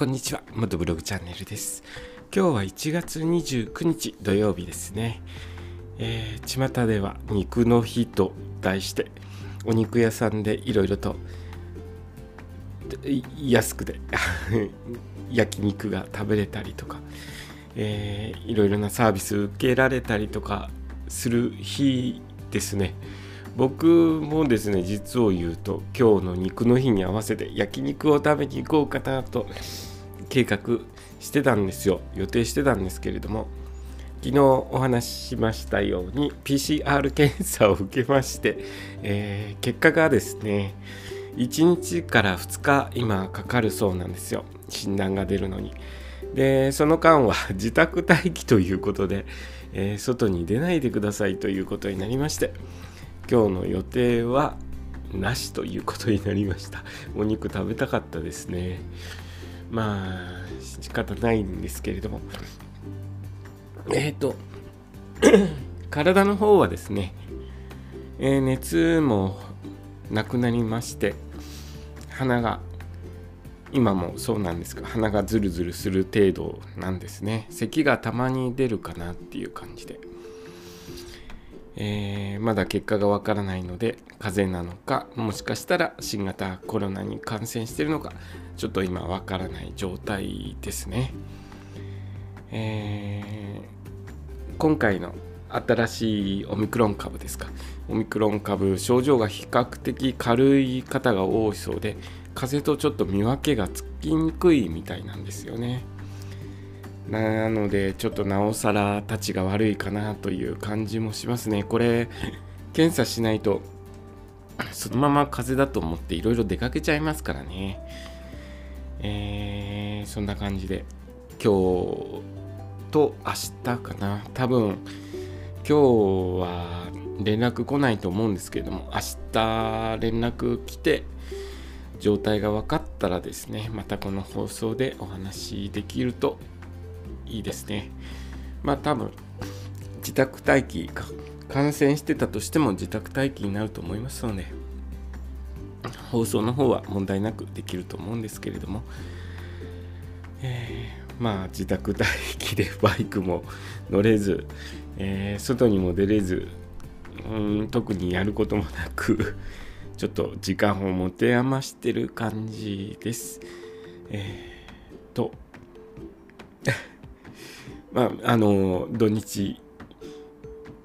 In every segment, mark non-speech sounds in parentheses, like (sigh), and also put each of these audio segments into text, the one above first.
こんにちは。元ブログチャンネルです。今日は1月29日土曜日ですね。えー、巷では肉の日と題して、お肉屋さんでいろいろと安くで (laughs) 焼肉が食べれたりとか、えー、いろいろなサービス受けられたりとかする日ですね。僕もですね実を言うと今日の肉の日に合わせて焼肉を食べに行こうかなと計画してたんですよ。予定してたんですけれども。昨日お話ししましたように PCR 検査を受けまして、えー、結果がですね1日から2日今かかるそうなんですよ。診断が出るのに。でその間は (laughs) 自宅待機ということで、えー、外に出ないでくださいということになりまして今日の予定はなしということになりました。お肉食べたかったですね。まあ仕方ないんですけれども。えっ、ー、と体の方はですね、えー、熱もなくなりまして鼻が今もそうなんですが鼻がズルズルする程度なんですね。咳がたまに出るかなっていう感じで。えー、まだ結果がわからないので風邪なのかもしかしたら新型コロナに感染してるのかちょっと今わからない状態ですね、えー、今回の新しいオミクロン株ですか。オミクロン株症状が比較的軽い方が多いそうで風邪とちょっと見分けがつきにくいみたいなんですよね。なのでちょっとなおさらたちが悪いかなという感じもしますね。これ検査しないとそのまま風邪だと思っていろいろ出かけちゃいますからね。えー、そんな感じで今日と明日かな。多分今日は連絡来ないと思うんですけれども明日連絡来て状態が分かったらですねまたこの放送でお話しできるといいですね。まあ多分自宅待機か感染してたとしても自宅待機になると思いますので放送の方は問題なくできると思うんですけれども、えー、まあ自宅待機でバイクも乗れず、えー、外にも出れずうん特にやることもなくちょっと時間を持て余してる感じです。えー、とまあ、あの土日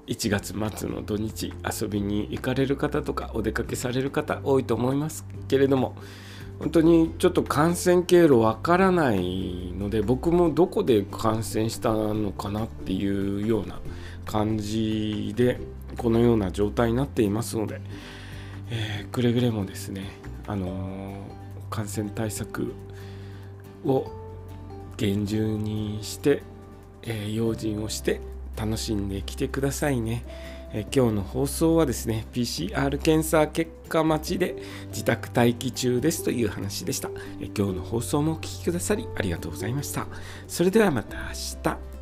1月末の土日遊びに行かれる方とかお出かけされる方多いと思いますけれども本当にちょっと感染経路わからないので僕もどこで感染したのかなっていうような感じでこのような状態になっていますので、えー、くれぐれもですね、あのー、感染対策を厳重にしてえ、用心をして楽しんできてくださいね。え、今日の放送はですね、PCR 検査結果待ちで自宅待機中ですという話でした。え、今日の放送もお聴きくださりありがとうございました。それではまた明日。